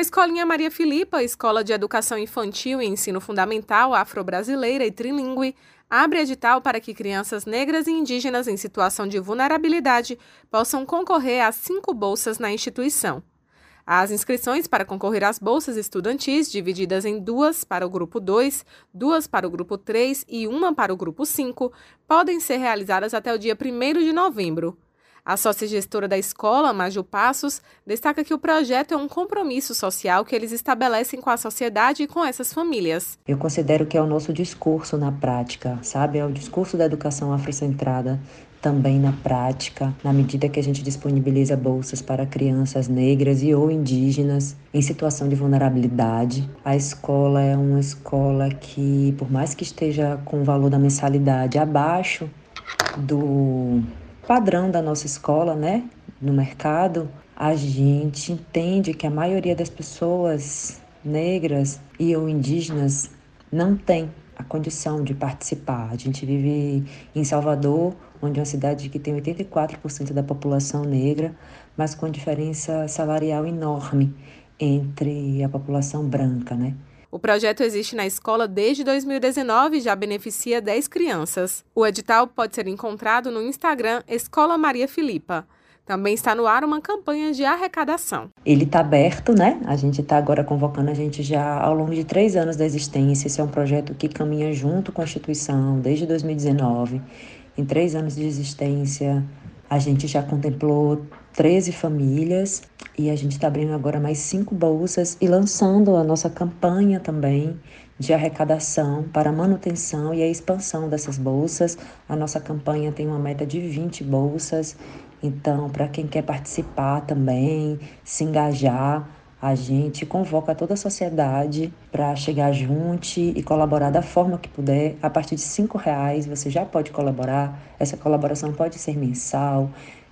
A Escolinha Maria Filipa, Escola de Educação Infantil e Ensino Fundamental Afro-Brasileira e Trilingue, abre edital para que crianças negras e indígenas em situação de vulnerabilidade possam concorrer a cinco bolsas na instituição. As inscrições para concorrer às bolsas estudantis, divididas em duas para o grupo 2, duas para o grupo 3 e uma para o grupo 5, podem ser realizadas até o dia 1 de novembro. A sócia-gestora da escola, Maju Passos, destaca que o projeto é um compromisso social que eles estabelecem com a sociedade e com essas famílias. Eu considero que é o nosso discurso na prática, sabe? É o discurso da educação afrocentrada também na prática, na medida que a gente disponibiliza bolsas para crianças negras e ou indígenas em situação de vulnerabilidade. A escola é uma escola que, por mais que esteja com o valor da mensalidade abaixo do padrão da nossa escola, né, no mercado, a gente entende que a maioria das pessoas negras e ou indígenas não tem a condição de participar. A gente vive em Salvador, onde é uma cidade que tem 84% da população negra, mas com diferença salarial enorme entre a população branca, né? O projeto existe na escola desde 2019 e já beneficia 10 crianças. O edital pode ser encontrado no Instagram Escola Maria Filipa. Também está no ar uma campanha de arrecadação. Ele está aberto, né? A gente está agora convocando a gente já ao longo de três anos da existência. Esse é um projeto que caminha junto com a instituição desde 2019. Em três anos de existência, a gente já contemplou 13 famílias e a gente está abrindo agora mais cinco bolsas e lançando a nossa campanha também de arrecadação para manutenção e a expansão dessas bolsas. A nossa campanha tem uma meta de 20 bolsas, então, para quem quer participar também, se engajar,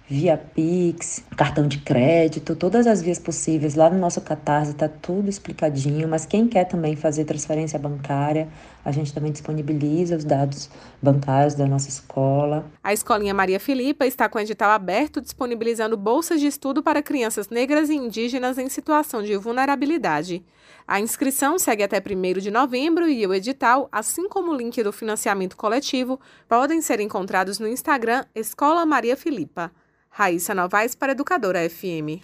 via Pix, cartão de crédito, todas as vias possíveis. Lá no nosso Catarse está tudo explicadinho, mas quem quer também fazer transferência bancária, a gente também disponibiliza os dados bancários da nossa escola. A Escolinha Maria Filipa está com o edital aberto disponibilizando bolsas de estudo para crianças negras e indígenas em situação de vulnerabilidade. A inscrição segue até 1 de novembro e o edital, assim como o link do financiamento coletivo, podem ser encontrados no Instagram Escola Maria Filipa. Raíssa Novaes para Educadora FM.